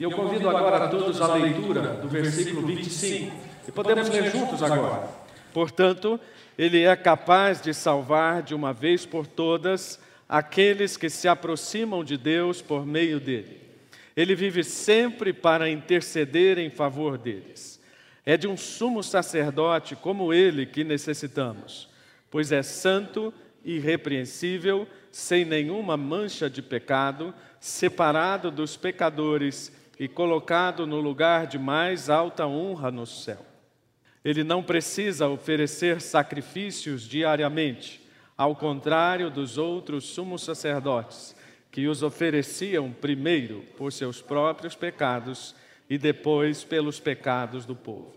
E eu convido agora a todos à leitura do versículo 25. E podemos ler juntos agora. Portanto, ele é capaz de salvar de uma vez por todas aqueles que se aproximam de Deus por meio dele. Ele vive sempre para interceder em favor deles. É de um sumo sacerdote como ele que necessitamos, pois é santo, irrepreensível, sem nenhuma mancha de pecado, separado dos pecadores e colocado no lugar de mais alta honra no céu. Ele não precisa oferecer sacrifícios diariamente, ao contrário dos outros sumos sacerdotes, que os ofereciam primeiro por seus próprios pecados e depois pelos pecados do povo.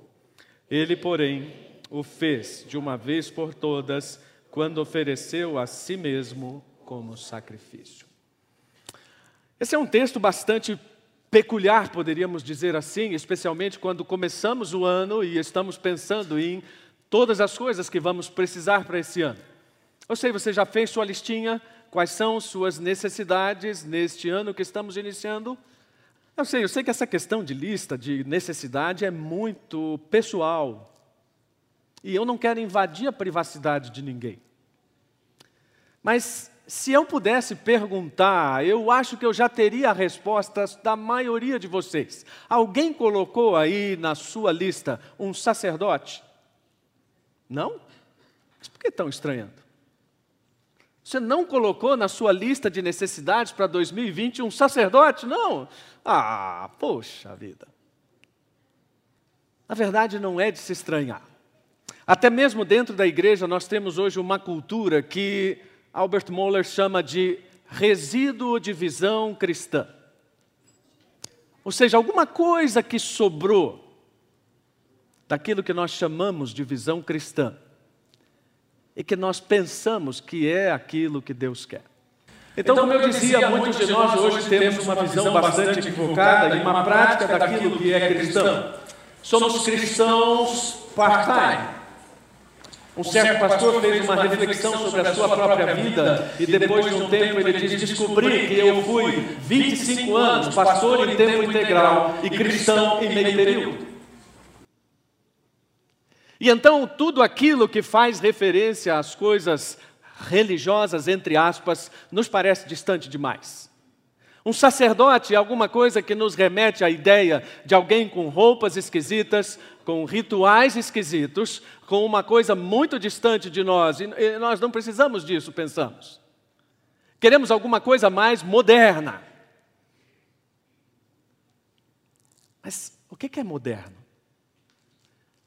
Ele, porém, o fez de uma vez por todas, quando ofereceu a si mesmo como sacrifício. Esse é um texto bastante peculiar, poderíamos dizer assim, especialmente quando começamos o ano e estamos pensando em todas as coisas que vamos precisar para esse ano. Eu sei, você já fez sua listinha? Quais são suas necessidades neste ano que estamos iniciando? Eu sei, eu sei que essa questão de lista, de necessidade, é muito pessoal. E eu não quero invadir a privacidade de ninguém. Mas se eu pudesse perguntar, eu acho que eu já teria a resposta da maioria de vocês. Alguém colocou aí na sua lista um sacerdote? Não? Mas por que estão estranhando? Você não colocou na sua lista de necessidades para 2020 um sacerdote? Não. Ah, poxa vida. Na verdade, não é de se estranhar. Até mesmo dentro da igreja, nós temos hoje uma cultura que Albert Moller chama de resíduo de visão cristã. Ou seja, alguma coisa que sobrou daquilo que nós chamamos de visão cristã e que nós pensamos que é aquilo que Deus quer. Então, como eu dizia, muitos de nós hoje temos uma visão bastante equivocada e uma prática daquilo que é cristão. Somos cristãos part-time. Um certo pastor fez uma reflexão sobre a sua própria vida e depois de um tempo ele diz: Descobri que eu fui 25 anos pastor em tempo integral e cristão em meio período. E então tudo aquilo que faz referência às coisas religiosas, entre aspas, nos parece distante demais. Um sacerdote é alguma coisa que nos remete à ideia de alguém com roupas esquisitas, com rituais esquisitos, com uma coisa muito distante de nós, e nós não precisamos disso, pensamos. Queremos alguma coisa mais moderna. Mas o que é moderno?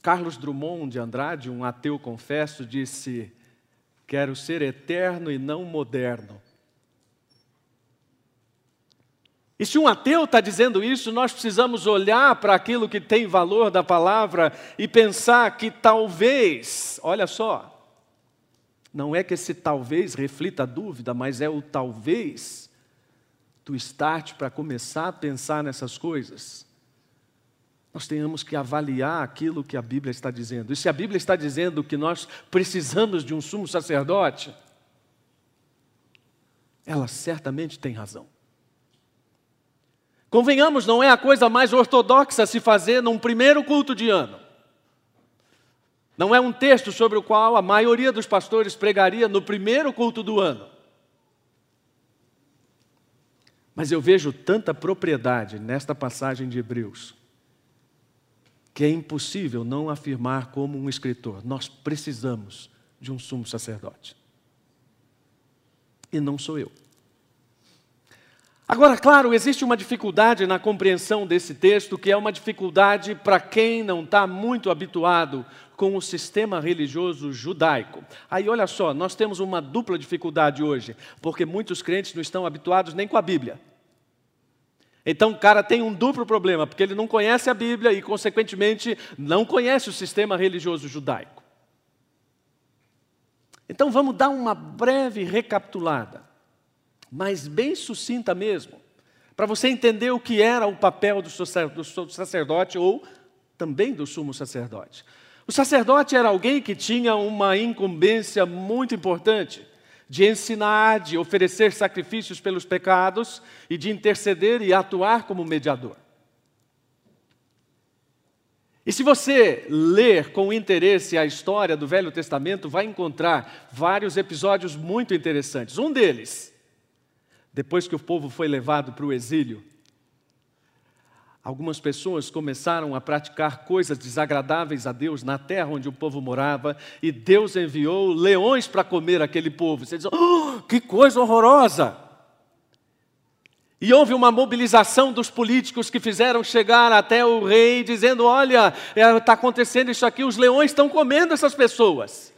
Carlos Drummond de Andrade, um ateu confesso, disse: Quero ser eterno e não moderno. E se um ateu está dizendo isso, nós precisamos olhar para aquilo que tem valor da palavra e pensar que talvez, olha só, não é que esse talvez reflita a dúvida, mas é o talvez do start para começar a pensar nessas coisas. Nós tenhamos que avaliar aquilo que a Bíblia está dizendo. E se a Bíblia está dizendo que nós precisamos de um sumo sacerdote, ela certamente tem razão. Convenhamos, não é a coisa mais ortodoxa se fazer num primeiro culto de ano. Não é um texto sobre o qual a maioria dos pastores pregaria no primeiro culto do ano. Mas eu vejo tanta propriedade nesta passagem de Hebreus, que é impossível não afirmar como um escritor: nós precisamos de um sumo sacerdote. E não sou eu. Agora, claro, existe uma dificuldade na compreensão desse texto, que é uma dificuldade para quem não está muito habituado com o sistema religioso judaico. Aí, olha só, nós temos uma dupla dificuldade hoje, porque muitos crentes não estão habituados nem com a Bíblia. Então, o cara tem um duplo problema, porque ele não conhece a Bíblia e, consequentemente, não conhece o sistema religioso judaico. Então, vamos dar uma breve recapitulada mas bem sucinta mesmo, para você entender o que era o papel do sacerdote ou também do sumo sacerdote. O sacerdote era alguém que tinha uma incumbência muito importante de ensinar, de oferecer sacrifícios pelos pecados e de interceder e atuar como mediador. E se você ler com interesse a história do Velho Testamento, vai encontrar vários episódios muito interessantes. Um deles, depois que o povo foi levado para o exílio, algumas pessoas começaram a praticar coisas desagradáveis a Deus na terra onde o povo morava, e Deus enviou leões para comer aquele povo. Você diz, oh, que coisa horrorosa! E houve uma mobilização dos políticos que fizeram chegar até o rei, dizendo: Olha, está acontecendo isso aqui, os leões estão comendo essas pessoas.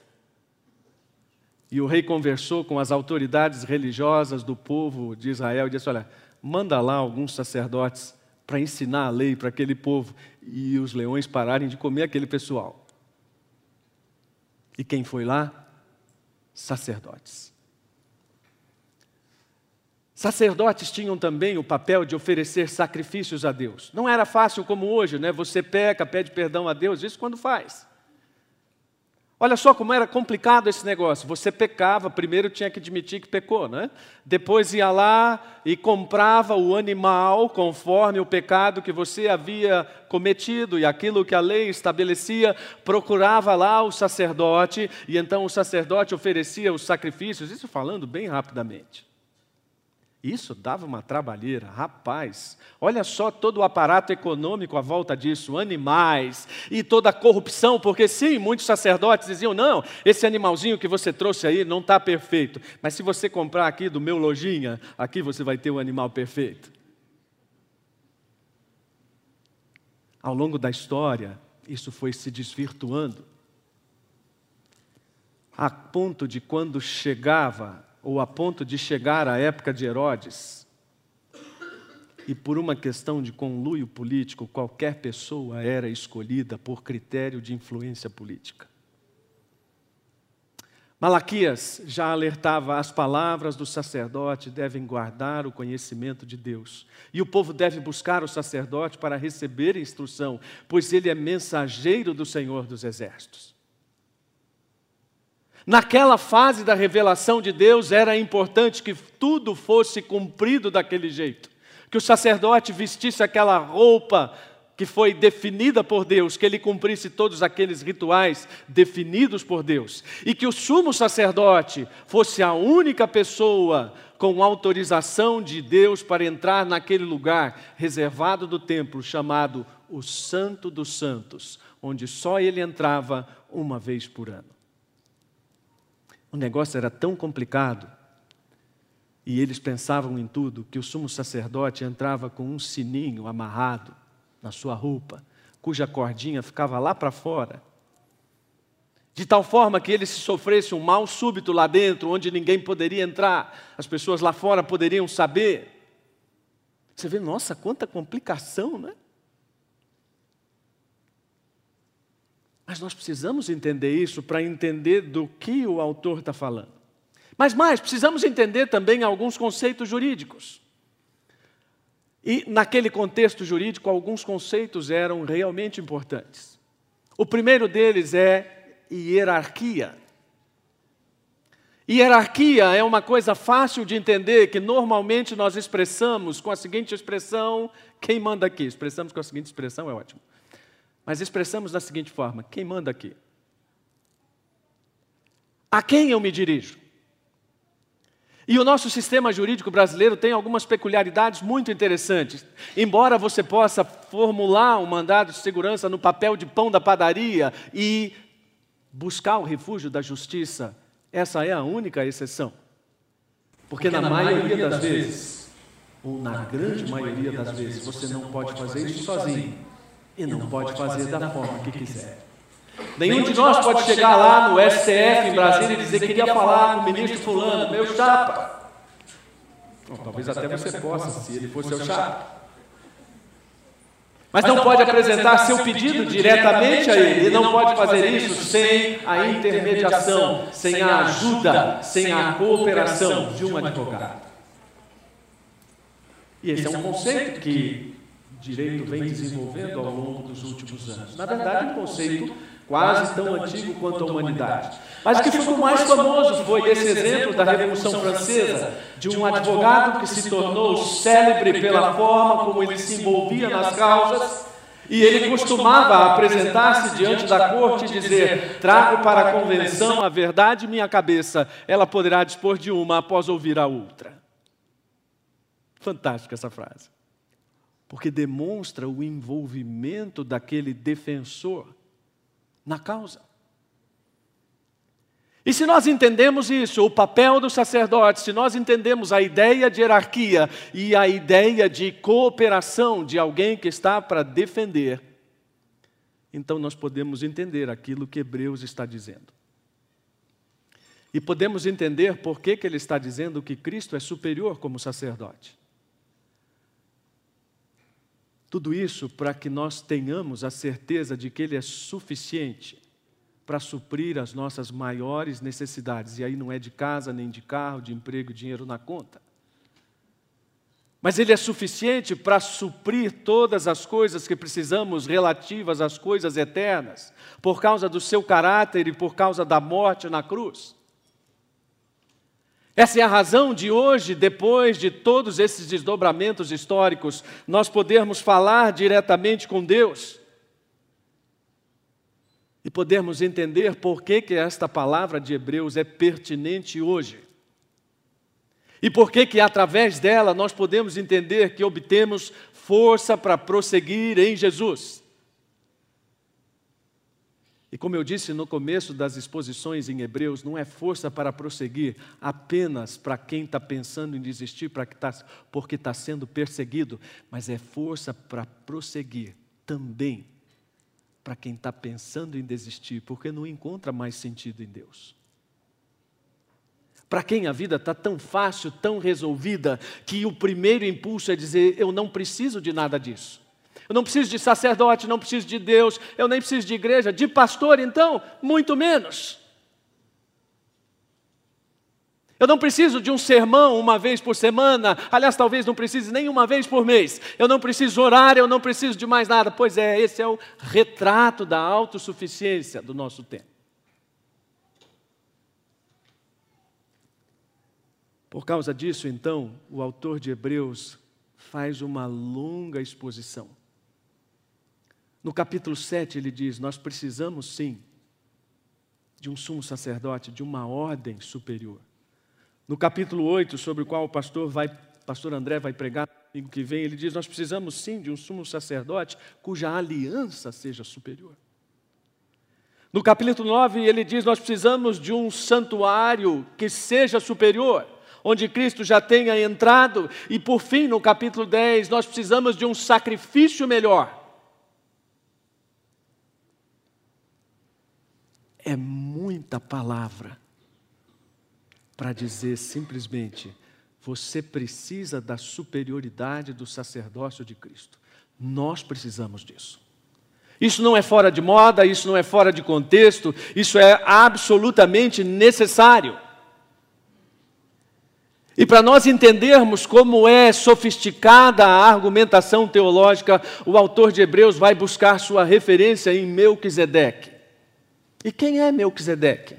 E o rei conversou com as autoridades religiosas do povo de Israel e disse: Olha, manda lá alguns sacerdotes para ensinar a lei para aquele povo e os leões pararem de comer aquele pessoal. E quem foi lá? Sacerdotes. Sacerdotes tinham também o papel de oferecer sacrifícios a Deus. Não era fácil como hoje, né? Você peca, pede perdão a Deus, isso quando faz. Olha só como era complicado esse negócio. Você pecava, primeiro tinha que admitir que pecou, né? Depois ia lá e comprava o animal conforme o pecado que você havia cometido e aquilo que a lei estabelecia, procurava lá o sacerdote e então o sacerdote oferecia os sacrifícios, isso falando bem rapidamente. Isso dava uma trabalheira, rapaz. Olha só todo o aparato econômico à volta disso, animais e toda a corrupção, porque sim, muitos sacerdotes diziam: não, esse animalzinho que você trouxe aí não está perfeito, mas se você comprar aqui do meu lojinha, aqui você vai ter o um animal perfeito. Ao longo da história, isso foi se desvirtuando, a ponto de quando chegava ou a ponto de chegar à época de Herodes, e por uma questão de conluio político, qualquer pessoa era escolhida por critério de influência política. Malaquias já alertava: as palavras do sacerdote devem guardar o conhecimento de Deus. E o povo deve buscar o sacerdote para receber instrução, pois ele é mensageiro do Senhor dos Exércitos. Naquela fase da revelação de Deus, era importante que tudo fosse cumprido daquele jeito. Que o sacerdote vestisse aquela roupa que foi definida por Deus, que ele cumprisse todos aqueles rituais definidos por Deus, e que o sumo sacerdote fosse a única pessoa com autorização de Deus para entrar naquele lugar reservado do templo chamado o Santo dos Santos, onde só ele entrava uma vez por ano. O negócio era tão complicado e eles pensavam em tudo que o sumo sacerdote entrava com um sininho amarrado na sua roupa, cuja cordinha ficava lá para fora. De tal forma que ele se sofresse um mal súbito lá dentro, onde ninguém poderia entrar, as pessoas lá fora poderiam saber. Você vê, nossa, quanta complicação, né? Mas nós precisamos entender isso para entender do que o autor está falando. Mas mais, precisamos entender também alguns conceitos jurídicos. E naquele contexto jurídico, alguns conceitos eram realmente importantes. O primeiro deles é hierarquia. Hierarquia é uma coisa fácil de entender que normalmente nós expressamos com a seguinte expressão: quem manda aqui? Expressamos com a seguinte expressão, é ótimo. Mas expressamos da seguinte forma: quem manda aqui? A quem eu me dirijo? E o nosso sistema jurídico brasileiro tem algumas peculiaridades muito interessantes. Embora você possa formular um mandado de segurança no papel de pão da padaria e buscar o refúgio da justiça, essa é a única exceção. Porque, Porque na, na, maioria das vezes, ou na grande maioria das vezes, você não pode fazer isso sozinho e não pode fazer da forma que quiser. Nenhum de nós pode chegar lá no STF em Brasília e dizer que queria falar com o ministro fulano, meu chapa. Bom, talvez até você possa, se ele for seu chapa. Mas não pode apresentar seu pedido diretamente a ele. Ele não pode fazer isso sem a intermediação, sem a ajuda, sem a cooperação de um advogado. E esse é um conceito que direito vem desenvolvendo ao longo dos últimos anos. Na verdade, um conceito quase tão antigo quanto a humanidade. Mas o que ficou mais famoso foi esse exemplo da Revolução Francesa, de um advogado que se tornou célebre pela forma como ele se envolvia nas causas E ele costumava apresentar-se diante da corte e dizer: Trago para a convenção a verdade minha cabeça, ela poderá dispor de uma após ouvir a outra. Fantástica essa frase. Porque demonstra o envolvimento daquele defensor na causa. E se nós entendemos isso, o papel do sacerdote, se nós entendemos a ideia de hierarquia e a ideia de cooperação de alguém que está para defender, então nós podemos entender aquilo que Hebreus está dizendo. E podemos entender por que, que ele está dizendo que Cristo é superior como sacerdote. Tudo isso para que nós tenhamos a certeza de que Ele é suficiente para suprir as nossas maiores necessidades. E aí não é de casa, nem de carro, de emprego, dinheiro na conta. Mas Ele é suficiente para suprir todas as coisas que precisamos relativas às coisas eternas, por causa do seu caráter e por causa da morte na cruz. Essa é a razão de hoje, depois de todos esses desdobramentos históricos, nós podermos falar diretamente com Deus e podermos entender por que, que esta palavra de Hebreus é pertinente hoje. E por que que através dela nós podemos entender que obtemos força para prosseguir em Jesus. E como eu disse no começo das exposições em Hebreus, não é força para prosseguir apenas para quem está pensando em desistir para que tá, porque está sendo perseguido, mas é força para prosseguir também para quem está pensando em desistir, porque não encontra mais sentido em Deus. Para quem a vida está tão fácil, tão resolvida, que o primeiro impulso é dizer: eu não preciso de nada disso. Eu não preciso de sacerdote, não preciso de Deus, eu nem preciso de igreja, de pastor, então, muito menos. Eu não preciso de um sermão uma vez por semana, aliás, talvez não precise nem uma vez por mês. Eu não preciso orar, eu não preciso de mais nada. Pois é, esse é o retrato da autossuficiência do nosso tempo. Por causa disso, então, o autor de Hebreus faz uma longa exposição. No capítulo 7, ele diz: Nós precisamos sim de um sumo sacerdote, de uma ordem superior. No capítulo 8, sobre o qual o pastor, vai, pastor André vai pregar domingo que vem, ele diz: Nós precisamos sim de um sumo sacerdote cuja aliança seja superior. No capítulo 9, ele diz: Nós precisamos de um santuário que seja superior, onde Cristo já tenha entrado. E por fim, no capítulo 10, nós precisamos de um sacrifício melhor. É muita palavra para dizer simplesmente: você precisa da superioridade do sacerdócio de Cristo. Nós precisamos disso. Isso não é fora de moda, isso não é fora de contexto, isso é absolutamente necessário. E para nós entendermos como é sofisticada a argumentação teológica, o autor de Hebreus vai buscar sua referência em Melquisedeque. E quem é Melquisedeque?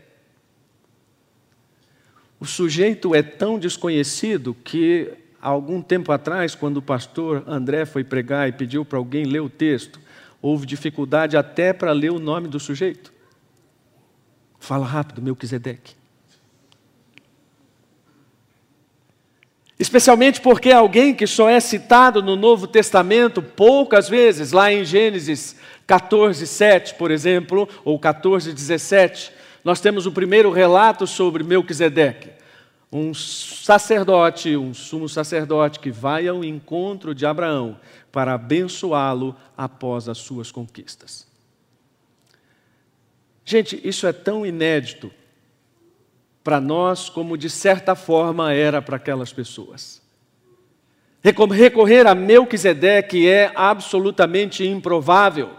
O sujeito é tão desconhecido que, algum tempo atrás, quando o pastor André foi pregar e pediu para alguém ler o texto, houve dificuldade até para ler o nome do sujeito. Fala rápido, Melquisedeque. Especialmente porque alguém que só é citado no Novo Testamento poucas vezes, lá em Gênesis 14, 7, por exemplo, ou 14, 17 nós temos o primeiro relato sobre Melquisedeque, um sacerdote, um sumo sacerdote que vai ao encontro de Abraão para abençoá-lo após as suas conquistas. Gente, isso é tão inédito para nós como de certa forma era para aquelas pessoas. Recorrer a Melquisedeque é absolutamente improvável.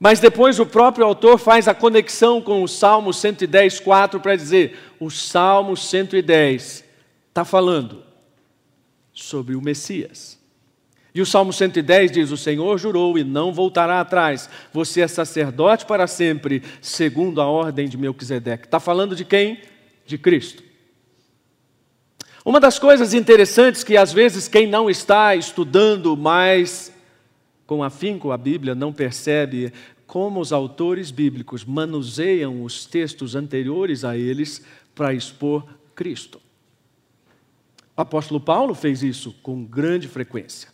Mas depois o próprio autor faz a conexão com o Salmo 110, 4 para dizer: o Salmo 110 está falando sobre o Messias. E o Salmo 110 diz: O Senhor jurou e não voltará atrás. Você é sacerdote para sempre, segundo a ordem de Melquisedeque. Está falando de quem? De Cristo. Uma das coisas interessantes que às vezes quem não está estudando mais com afinco a Bíblia, não percebe como os autores bíblicos manuseiam os textos anteriores a eles para expor Cristo. O apóstolo Paulo fez isso com grande frequência.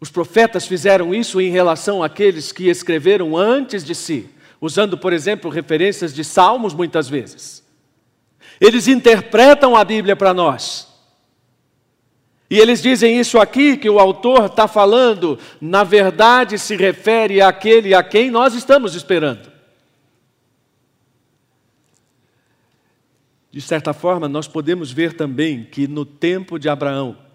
Os profetas fizeram isso em relação àqueles que escreveram antes de si, usando, por exemplo, referências de salmos muitas vezes. Eles interpretam a Bíblia para nós. E eles dizem isso aqui, que o autor está falando, na verdade se refere àquele a quem nós estamos esperando. De certa forma, nós podemos ver também que no tempo de Abraão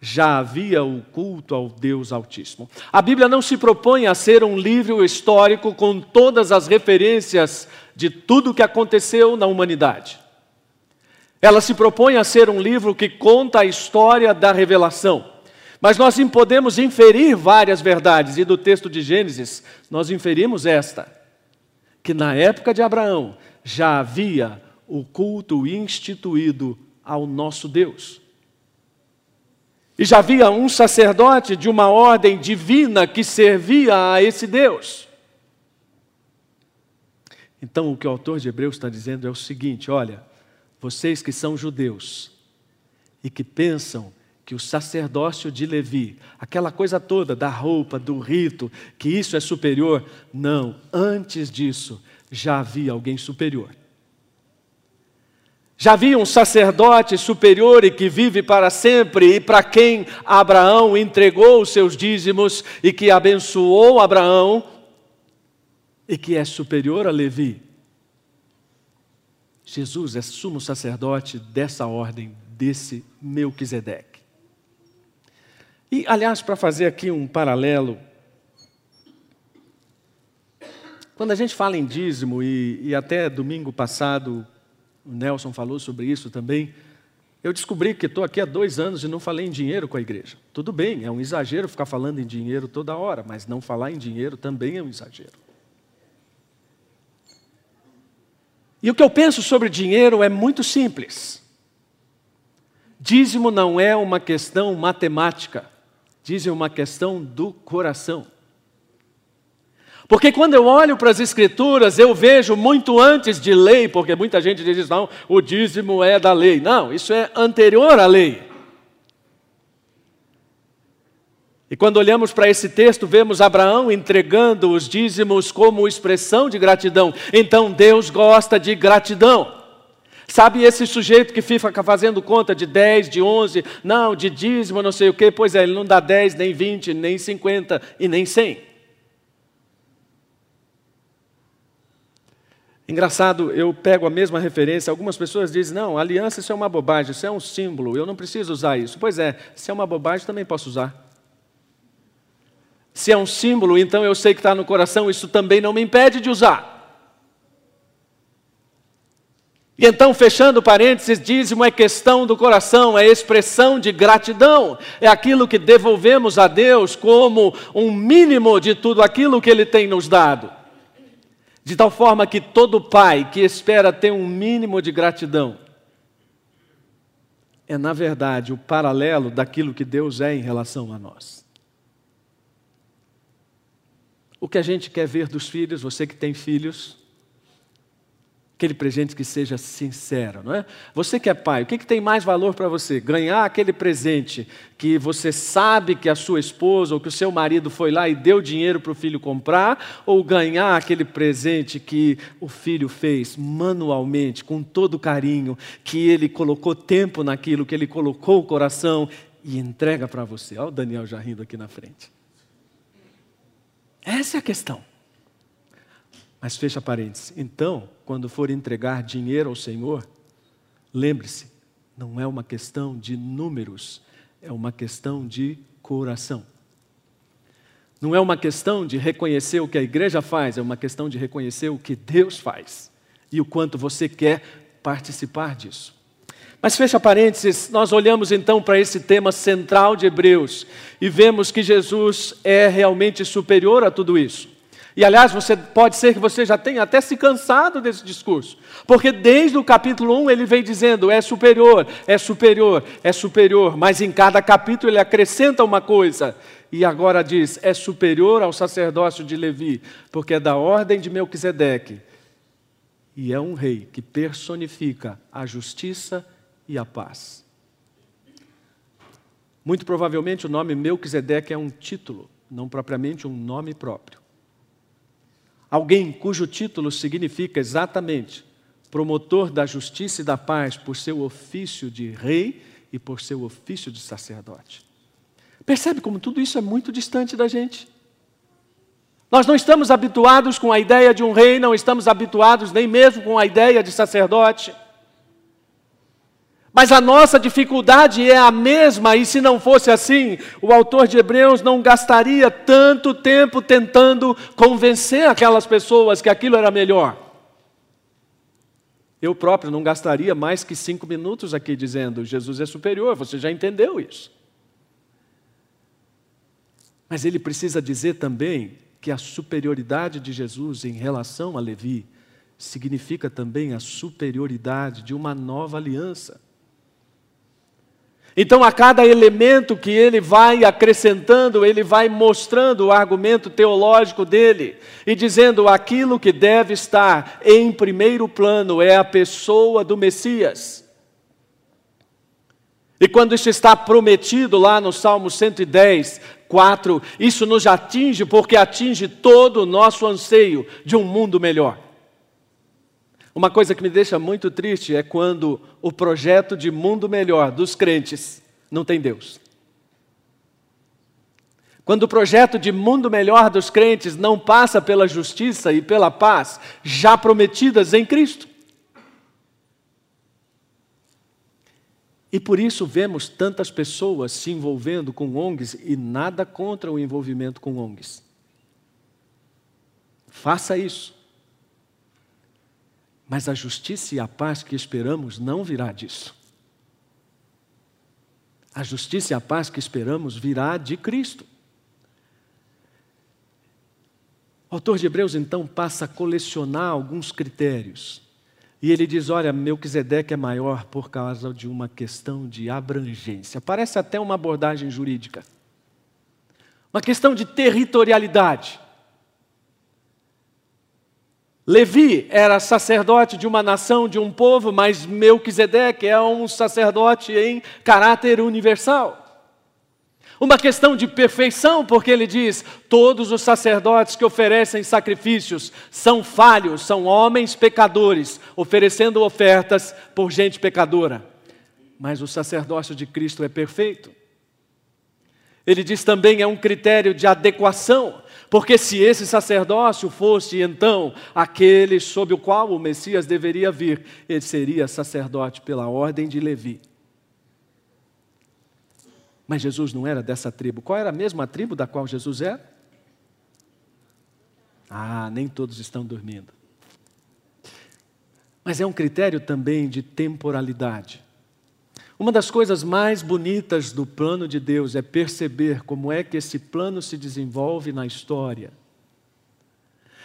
já havia o culto ao Deus Altíssimo. A Bíblia não se propõe a ser um livro histórico com todas as referências de tudo o que aconteceu na humanidade. Ela se propõe a ser um livro que conta a história da revelação. Mas nós podemos inferir várias verdades, e do texto de Gênesis, nós inferimos esta: que na época de Abraão já havia o culto instituído ao nosso Deus. E já havia um sacerdote de uma ordem divina que servia a esse Deus. Então, o que o autor de Hebreus está dizendo é o seguinte: olha, vocês que são judeus e que pensam que o sacerdócio de Levi, aquela coisa toda da roupa, do rito, que isso é superior, não, antes disso já havia alguém superior. Já havia um sacerdote superior e que vive para sempre, e para quem Abraão entregou os seus dízimos e que abençoou Abraão, e que é superior a Levi. Jesus é sumo sacerdote dessa ordem, desse Melquisedeque. E, aliás, para fazer aqui um paralelo, quando a gente fala em dízimo, e, e até domingo passado o Nelson falou sobre isso também. Eu descobri que estou aqui há dois anos e não falei em dinheiro com a igreja. Tudo bem, é um exagero ficar falando em dinheiro toda hora, mas não falar em dinheiro também é um exagero. E o que eu penso sobre dinheiro é muito simples. Dízimo não é uma questão matemática, dízimo é uma questão do coração. Porque quando eu olho para as Escrituras, eu vejo muito antes de lei, porque muita gente diz, não, o dízimo é da lei. Não, isso é anterior à lei. E quando olhamos para esse texto, vemos Abraão entregando os dízimos como expressão de gratidão. Então Deus gosta de gratidão. Sabe esse sujeito que fica fazendo conta de 10, de 11, não, de dízimo, não sei o quê? Pois é, ele não dá 10, nem 20, nem 50 e nem 100. Engraçado, eu pego a mesma referência. Algumas pessoas dizem: não, aliança isso é uma bobagem, isso é um símbolo, eu não preciso usar isso. Pois é, se é uma bobagem, também posso usar. Se é um símbolo, então eu sei que está no coração, isso também não me impede de usar. E então, fechando parênteses, dízimo é questão do coração, é expressão de gratidão, é aquilo que devolvemos a Deus como um mínimo de tudo aquilo que Ele tem nos dado. De tal forma que todo pai que espera ter um mínimo de gratidão é, na verdade, o paralelo daquilo que Deus é em relação a nós. O que a gente quer ver dos filhos, você que tem filhos, Aquele presente que seja sincero, não é? Você que é pai, o que, que tem mais valor para você? Ganhar aquele presente que você sabe que a sua esposa ou que o seu marido foi lá e deu dinheiro para o filho comprar, ou ganhar aquele presente que o filho fez manualmente, com todo carinho, que ele colocou tempo naquilo, que ele colocou o coração e entrega para você? Olha o Daniel já rindo aqui na frente. Essa é a questão. Mas fecha parênteses. Então, quando for entregar dinheiro ao Senhor, lembre-se, não é uma questão de números, é uma questão de coração. Não é uma questão de reconhecer o que a igreja faz, é uma questão de reconhecer o que Deus faz e o quanto você quer participar disso. Mas fecha parênteses, nós olhamos então para esse tema central de Hebreus e vemos que Jesus é realmente superior a tudo isso. E aliás, você pode ser que você já tenha até se cansado desse discurso, porque desde o capítulo 1 ele vem dizendo: é superior, é superior, é superior, mas em cada capítulo ele acrescenta uma coisa, e agora diz: é superior ao sacerdócio de Levi, porque é da ordem de Melquisedeque, e é um rei que personifica a justiça e a paz. Muito provavelmente o nome Melquisedeque é um título, não propriamente um nome próprio. Alguém cujo título significa exatamente promotor da justiça e da paz por seu ofício de rei e por seu ofício de sacerdote. Percebe como tudo isso é muito distante da gente? Nós não estamos habituados com a ideia de um rei, não estamos habituados nem mesmo com a ideia de sacerdote. Mas a nossa dificuldade é a mesma, e se não fosse assim, o autor de Hebreus não gastaria tanto tempo tentando convencer aquelas pessoas que aquilo era melhor. Eu próprio não gastaria mais que cinco minutos aqui dizendo Jesus é superior, você já entendeu isso. Mas ele precisa dizer também que a superioridade de Jesus em relação a Levi significa também a superioridade de uma nova aliança. Então, a cada elemento que ele vai acrescentando, ele vai mostrando o argumento teológico dele e dizendo aquilo que deve estar em primeiro plano é a pessoa do Messias. E quando isso está prometido lá no Salmo 110, 4, isso nos atinge porque atinge todo o nosso anseio de um mundo melhor. Uma coisa que me deixa muito triste é quando o projeto de mundo melhor dos crentes não tem Deus. Quando o projeto de mundo melhor dos crentes não passa pela justiça e pela paz já prometidas em Cristo. E por isso vemos tantas pessoas se envolvendo com ONGs e nada contra o envolvimento com ONGs. Faça isso. Mas a justiça e a paz que esperamos não virá disso. A justiça e a paz que esperamos virá de Cristo. O autor de Hebreus então passa a colecionar alguns critérios. E ele diz: olha, Melquisedeque é maior por causa de uma questão de abrangência. Parece até uma abordagem jurídica. Uma questão de territorialidade. Levi era sacerdote de uma nação, de um povo, mas Melquisedeque é um sacerdote em caráter universal. Uma questão de perfeição, porque ele diz: todos os sacerdotes que oferecem sacrifícios são falhos, são homens pecadores, oferecendo ofertas por gente pecadora. Mas o sacerdócio de Cristo é perfeito. Ele diz também é um critério de adequação. Porque se esse sacerdócio fosse então aquele sob o qual o Messias deveria vir, ele seria sacerdote pela ordem de Levi. Mas Jesus não era dessa tribo. Qual era a mesma tribo da qual Jesus era? Ah, nem todos estão dormindo. Mas é um critério também de temporalidade. Uma das coisas mais bonitas do plano de Deus é perceber como é que esse plano se desenvolve na história.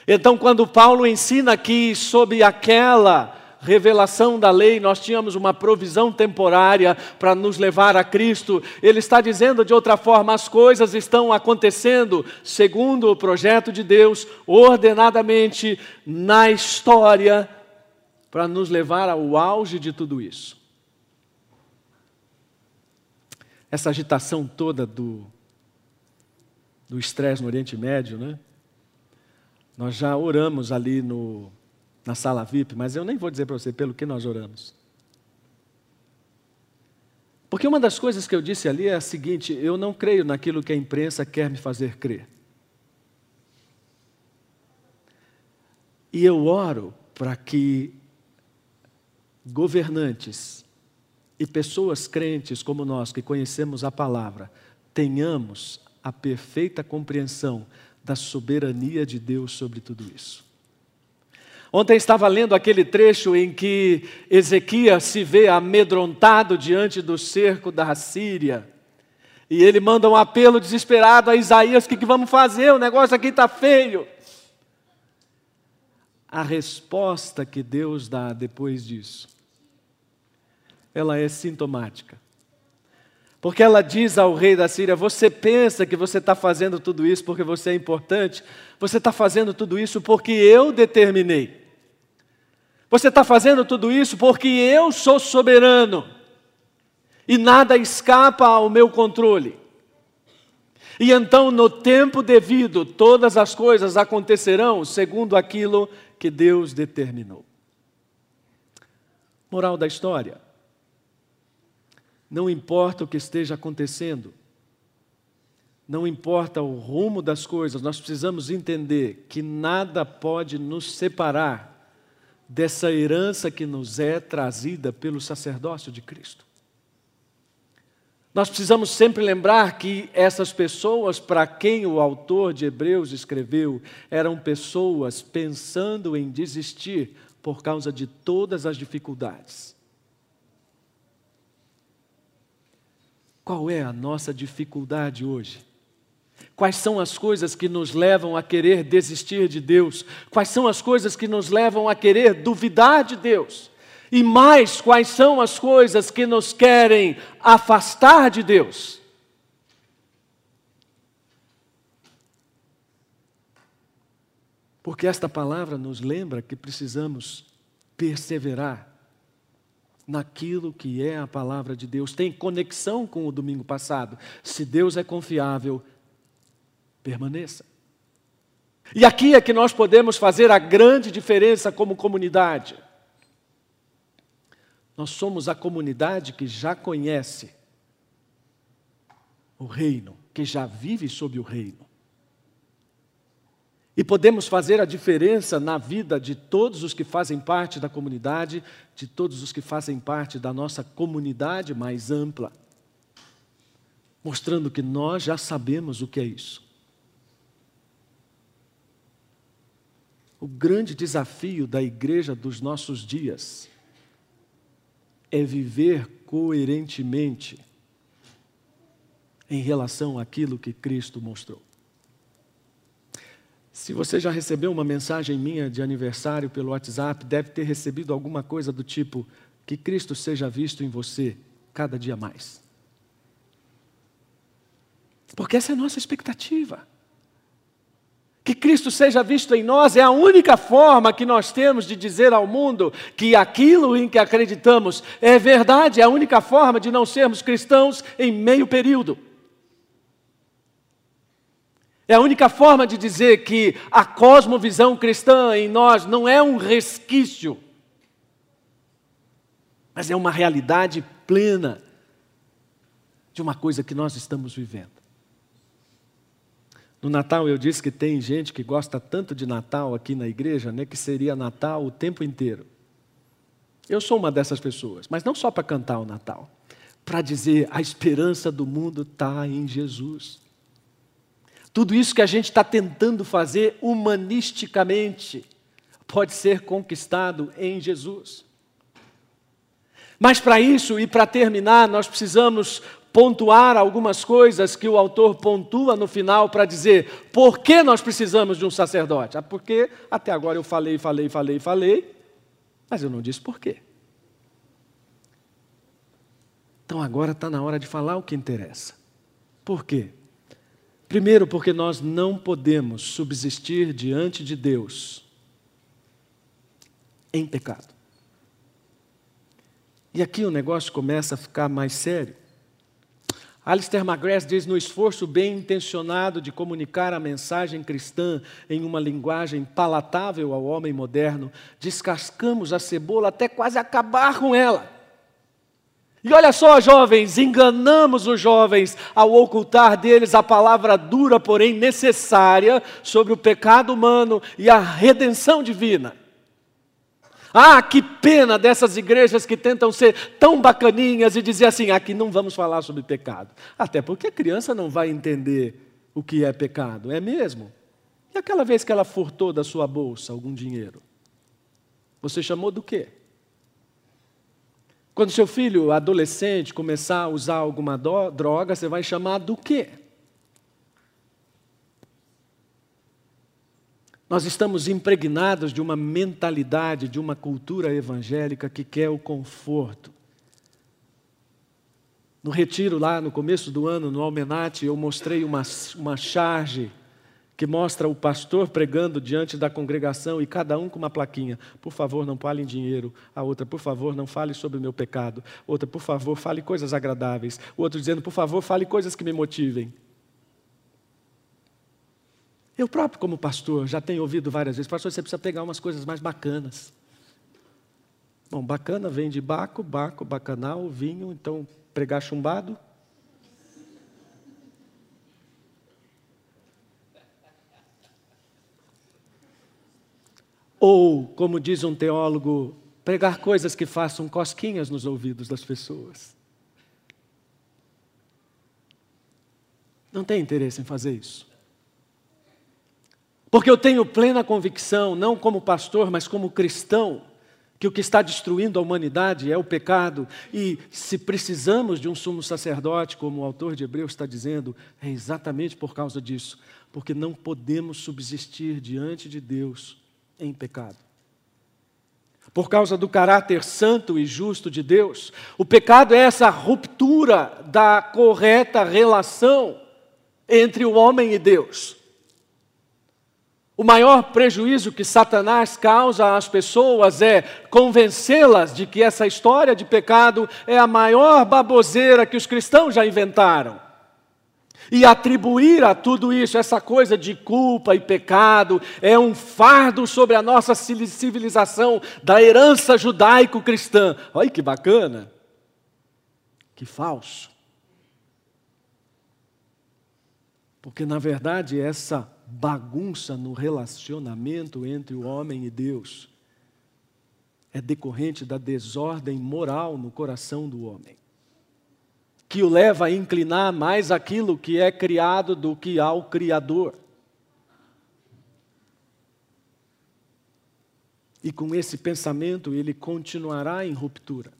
Então, quando Paulo ensina aqui sobre aquela revelação da lei, nós tínhamos uma provisão temporária para nos levar a Cristo. Ele está dizendo de outra forma: as coisas estão acontecendo segundo o projeto de Deus, ordenadamente na história, para nos levar ao auge de tudo isso. Essa agitação toda do do estresse no Oriente Médio, né? Nós já oramos ali no, na sala VIP, mas eu nem vou dizer para você pelo que nós oramos. Porque uma das coisas que eu disse ali é a seguinte: eu não creio naquilo que a imprensa quer me fazer crer. E eu oro para que governantes e pessoas crentes como nós, que conhecemos a palavra, tenhamos a perfeita compreensão da soberania de Deus sobre tudo isso. Ontem estava lendo aquele trecho em que Ezequias se vê amedrontado diante do cerco da Síria. E ele manda um apelo desesperado a Isaías: o que, que vamos fazer? O negócio aqui está feio. a resposta que Deus dá depois disso, ela é sintomática. Porque ela diz ao rei da Síria: Você pensa que você está fazendo tudo isso porque você é importante? Você está fazendo tudo isso porque eu determinei. Você está fazendo tudo isso porque eu sou soberano. E nada escapa ao meu controle. E então, no tempo devido, todas as coisas acontecerão segundo aquilo que Deus determinou. Moral da história não importa o que esteja acontecendo, não importa o rumo das coisas, nós precisamos entender que nada pode nos separar dessa herança que nos é trazida pelo sacerdócio de Cristo. Nós precisamos sempre lembrar que essas pessoas para quem o autor de Hebreus escreveu eram pessoas pensando em desistir por causa de todas as dificuldades. Qual é a nossa dificuldade hoje? Quais são as coisas que nos levam a querer desistir de Deus? Quais são as coisas que nos levam a querer duvidar de Deus? E mais, quais são as coisas que nos querem afastar de Deus? Porque esta palavra nos lembra que precisamos perseverar naquilo que é a palavra de Deus. Tem conexão com o domingo passado. Se Deus é confiável, permaneça. E aqui é que nós podemos fazer a grande diferença como comunidade. Nós somos a comunidade que já conhece o reino, que já vive sob o reino. E podemos fazer a diferença na vida de todos os que fazem parte da comunidade, de todos os que fazem parte da nossa comunidade mais ampla, mostrando que nós já sabemos o que é isso. O grande desafio da igreja dos nossos dias é viver coerentemente em relação àquilo que Cristo mostrou. Se você já recebeu uma mensagem minha de aniversário pelo WhatsApp, deve ter recebido alguma coisa do tipo: que Cristo seja visto em você cada dia mais. Porque essa é a nossa expectativa. Que Cristo seja visto em nós é a única forma que nós temos de dizer ao mundo que aquilo em que acreditamos é verdade, é a única forma de não sermos cristãos em meio período. É a única forma de dizer que a cosmovisão cristã em nós não é um resquício, mas é uma realidade plena de uma coisa que nós estamos vivendo. No Natal eu disse que tem gente que gosta tanto de Natal aqui na igreja, né, que seria Natal o tempo inteiro. Eu sou uma dessas pessoas, mas não só para cantar o Natal, para dizer a esperança do mundo está em Jesus. Tudo isso que a gente está tentando fazer humanisticamente pode ser conquistado em Jesus. Mas para isso e para terminar, nós precisamos pontuar algumas coisas que o autor pontua no final para dizer por que nós precisamos de um sacerdote. Ah, porque até agora eu falei, falei, falei, falei, mas eu não disse por quê. Então agora está na hora de falar o que interessa. Por quê? Primeiro, porque nós não podemos subsistir diante de Deus em pecado. E aqui o negócio começa a ficar mais sério. Alistair McGrath diz: no esforço bem intencionado de comunicar a mensagem cristã em uma linguagem palatável ao homem moderno, descascamos a cebola até quase acabar com ela. E olha só, jovens, enganamos os jovens ao ocultar deles a palavra dura, porém necessária, sobre o pecado humano e a redenção divina. Ah, que pena dessas igrejas que tentam ser tão bacaninhas e dizer assim: aqui não vamos falar sobre pecado. Até porque a criança não vai entender o que é pecado, é mesmo? E aquela vez que ela furtou da sua bolsa algum dinheiro? Você chamou do quê? Quando seu filho, adolescente, começar a usar alguma droga, você vai chamar do quê? Nós estamos impregnados de uma mentalidade, de uma cultura evangélica que quer o conforto. No retiro lá no começo do ano, no Almenate, eu mostrei uma, uma charge que mostra o pastor pregando diante da congregação e cada um com uma plaquinha. Por favor, não fale em dinheiro. A outra, por favor, não fale sobre o meu pecado. Outra, por favor, fale coisas agradáveis. O outro dizendo, por favor, fale coisas que me motivem. Eu próprio, como pastor, já tenho ouvido várias vezes, pastor, você precisa pegar umas coisas mais bacanas. Bom, bacana vem de baco, baco, bacanal, vinho, então pregar chumbado. Ou, como diz um teólogo, pregar coisas que façam cosquinhas nos ouvidos das pessoas. Não tem interesse em fazer isso. Porque eu tenho plena convicção, não como pastor, mas como cristão, que o que está destruindo a humanidade é o pecado, e se precisamos de um sumo sacerdote, como o autor de Hebreus está dizendo, é exatamente por causa disso, porque não podemos subsistir diante de Deus em pecado. Por causa do caráter santo e justo de Deus, o pecado é essa ruptura da correta relação entre o homem e Deus. O maior prejuízo que Satanás causa às pessoas é convencê-las de que essa história de pecado é a maior baboseira que os cristãos já inventaram. E atribuir a tudo isso, essa coisa de culpa e pecado, é um fardo sobre a nossa civilização da herança judaico-cristã. Olha que bacana. Que falso. Porque, na verdade, essa bagunça no relacionamento entre o homem e Deus é decorrente da desordem moral no coração do homem, que o leva a inclinar mais aquilo que é criado do que ao Criador. E com esse pensamento ele continuará em ruptura.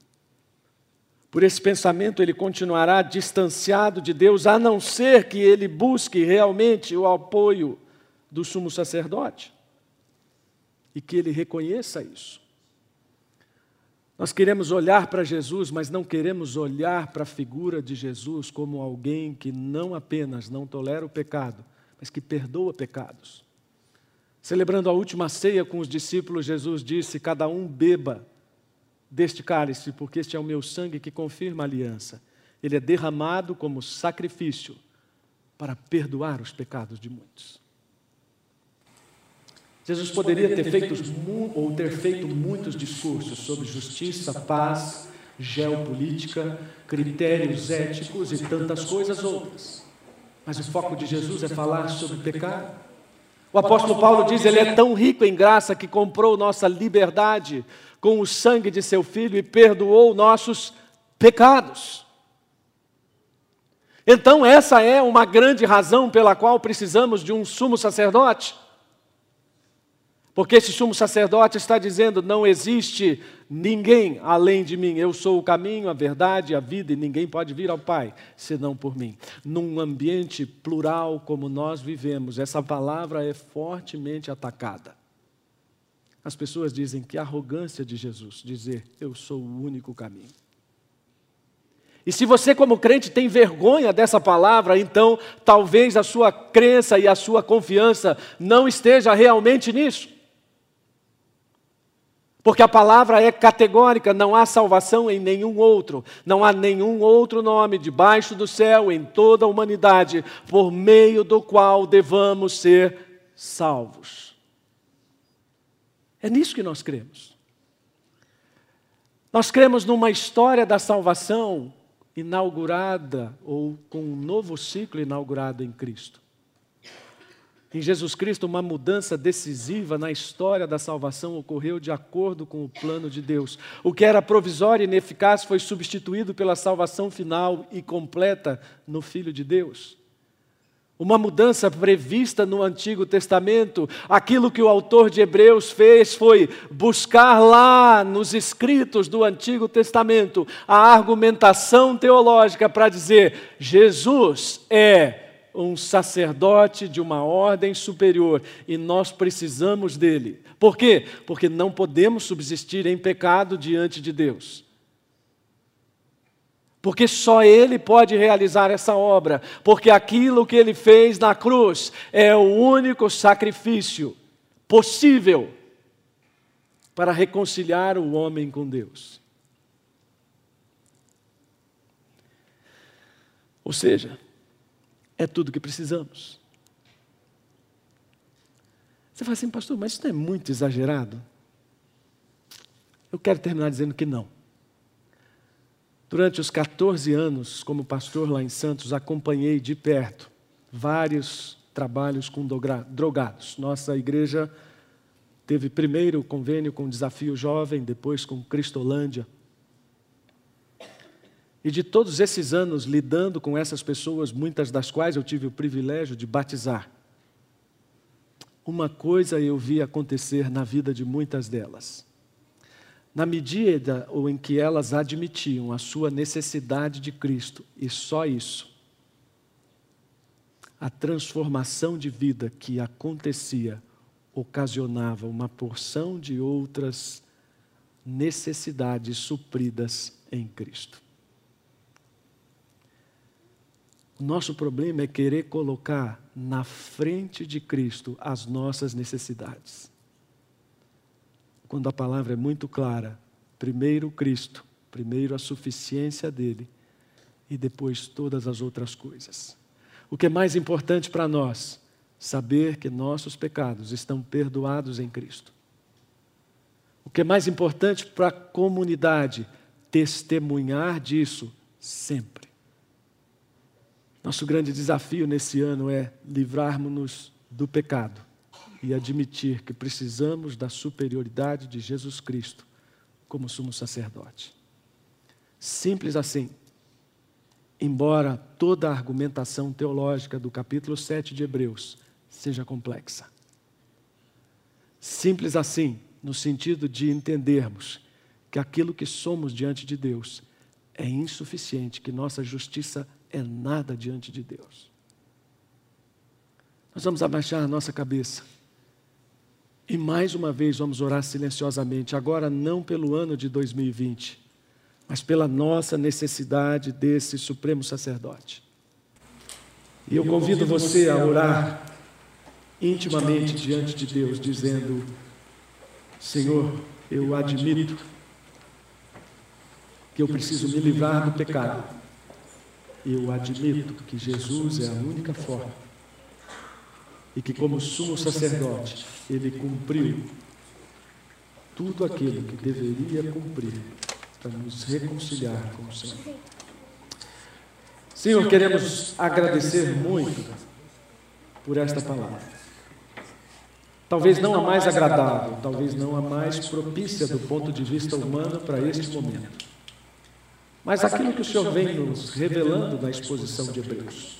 Por esse pensamento, ele continuará distanciado de Deus, a não ser que ele busque realmente o apoio do sumo sacerdote e que ele reconheça isso. Nós queremos olhar para Jesus, mas não queremos olhar para a figura de Jesus como alguém que não apenas não tolera o pecado, mas que perdoa pecados. Celebrando a última ceia com os discípulos, Jesus disse: Cada um beba deste cálice, porque este é o meu sangue que confirma a aliança. Ele é derramado como sacrifício para perdoar os pecados de muitos. Jesus poderia ter feito ou ter feito muitos discursos sobre justiça, paz, geopolítica, critérios éticos e tantas coisas outras. Mas o foco de Jesus é falar sobre pecado. O apóstolo Paulo diz: Ele é tão rico em graça que comprou nossa liberdade com o sangue de seu filho e perdoou nossos pecados. Então, essa é uma grande razão pela qual precisamos de um sumo sacerdote. Porque esse sumo sacerdote está dizendo: não existe ninguém além de mim. Eu sou o caminho, a verdade, a vida, e ninguém pode vir ao Pai senão por mim. Num ambiente plural como nós vivemos, essa palavra é fortemente atacada. As pessoas dizem que arrogância de Jesus dizer eu sou o único caminho. E se você, como crente, tem vergonha dessa palavra, então talvez a sua crença e a sua confiança não esteja realmente nisso. Porque a palavra é categórica, não há salvação em nenhum outro, não há nenhum outro nome debaixo do céu em toda a humanidade por meio do qual devamos ser salvos. É nisso que nós cremos. Nós cremos numa história da salvação inaugurada, ou com um novo ciclo inaugurado em Cristo. Em Jesus Cristo, uma mudança decisiva na história da salvação ocorreu de acordo com o plano de Deus. O que era provisório e ineficaz foi substituído pela salvação final e completa no Filho de Deus uma mudança prevista no Antigo Testamento. Aquilo que o autor de Hebreus fez foi buscar lá nos escritos do Antigo Testamento a argumentação teológica para dizer: Jesus é um sacerdote de uma ordem superior e nós precisamos dele. Por quê? Porque não podemos subsistir em pecado diante de Deus. Porque só Ele pode realizar essa obra, porque aquilo que Ele fez na cruz é o único sacrifício possível para reconciliar o homem com Deus. Ou seja, é tudo que precisamos. Você fala assim, pastor, mas isso não é muito exagerado? Eu quero terminar dizendo que não. Durante os 14 anos, como pastor lá em Santos, acompanhei de perto vários trabalhos com drogados. Nossa igreja teve primeiro o convênio com o Desafio Jovem, depois com Cristolândia. E de todos esses anos lidando com essas pessoas, muitas das quais eu tive o privilégio de batizar, uma coisa eu vi acontecer na vida de muitas delas na medida em que elas admitiam a sua necessidade de Cristo, e só isso, a transformação de vida que acontecia ocasionava uma porção de outras necessidades supridas em Cristo. O nosso problema é querer colocar na frente de Cristo as nossas necessidades quando a palavra é muito clara: primeiro Cristo, primeiro a suficiência dele e depois todas as outras coisas. O que é mais importante para nós? Saber que nossos pecados estão perdoados em Cristo. O que é mais importante para a comunidade? Testemunhar disso sempre. Nosso grande desafio nesse ano é livrarmos-nos do pecado e admitir que precisamos da superioridade de Jesus Cristo como sumo sacerdote. Simples assim. Embora toda a argumentação teológica do capítulo 7 de Hebreus seja complexa. Simples assim, no sentido de entendermos que aquilo que somos diante de Deus é insuficiente, que nossa justiça é nada diante de Deus. Nós vamos abaixar a nossa cabeça. E mais uma vez vamos orar silenciosamente, agora não pelo ano de 2020, mas pela nossa necessidade desse supremo sacerdote. E eu convido você a orar intimamente diante de Deus, dizendo: Senhor, eu admito que eu preciso me livrar do pecado. Eu admito que Jesus é a única forma e que, como sumo sacerdote, ele cumpriu tudo aquilo que deveria cumprir para nos reconciliar com o Senhor. Senhor, queremos agradecer muito por esta palavra. Talvez não a mais agradável, talvez não a mais propícia do ponto de vista humano para este momento. Mas aquilo que o Senhor vem nos revelando na exposição de Hebreus.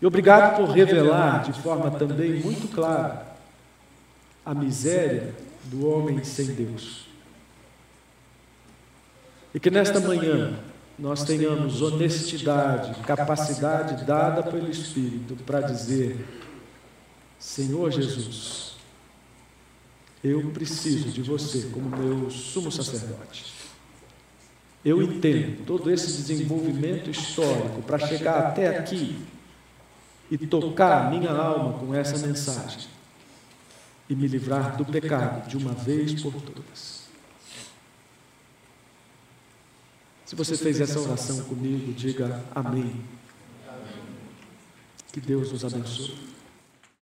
E obrigado por revelar de forma também muito clara a miséria do homem sem Deus. E que nesta manhã nós tenhamos honestidade, capacidade dada pelo Espírito para dizer: Senhor Jesus, eu preciso de você como meu sumo sacerdote. Eu entendo todo esse desenvolvimento histórico para chegar até aqui e tocar minha alma com essa mensagem e me livrar do pecado de uma vez por todas. Se você fez essa oração comigo, diga amém. Que Deus nos abençoe.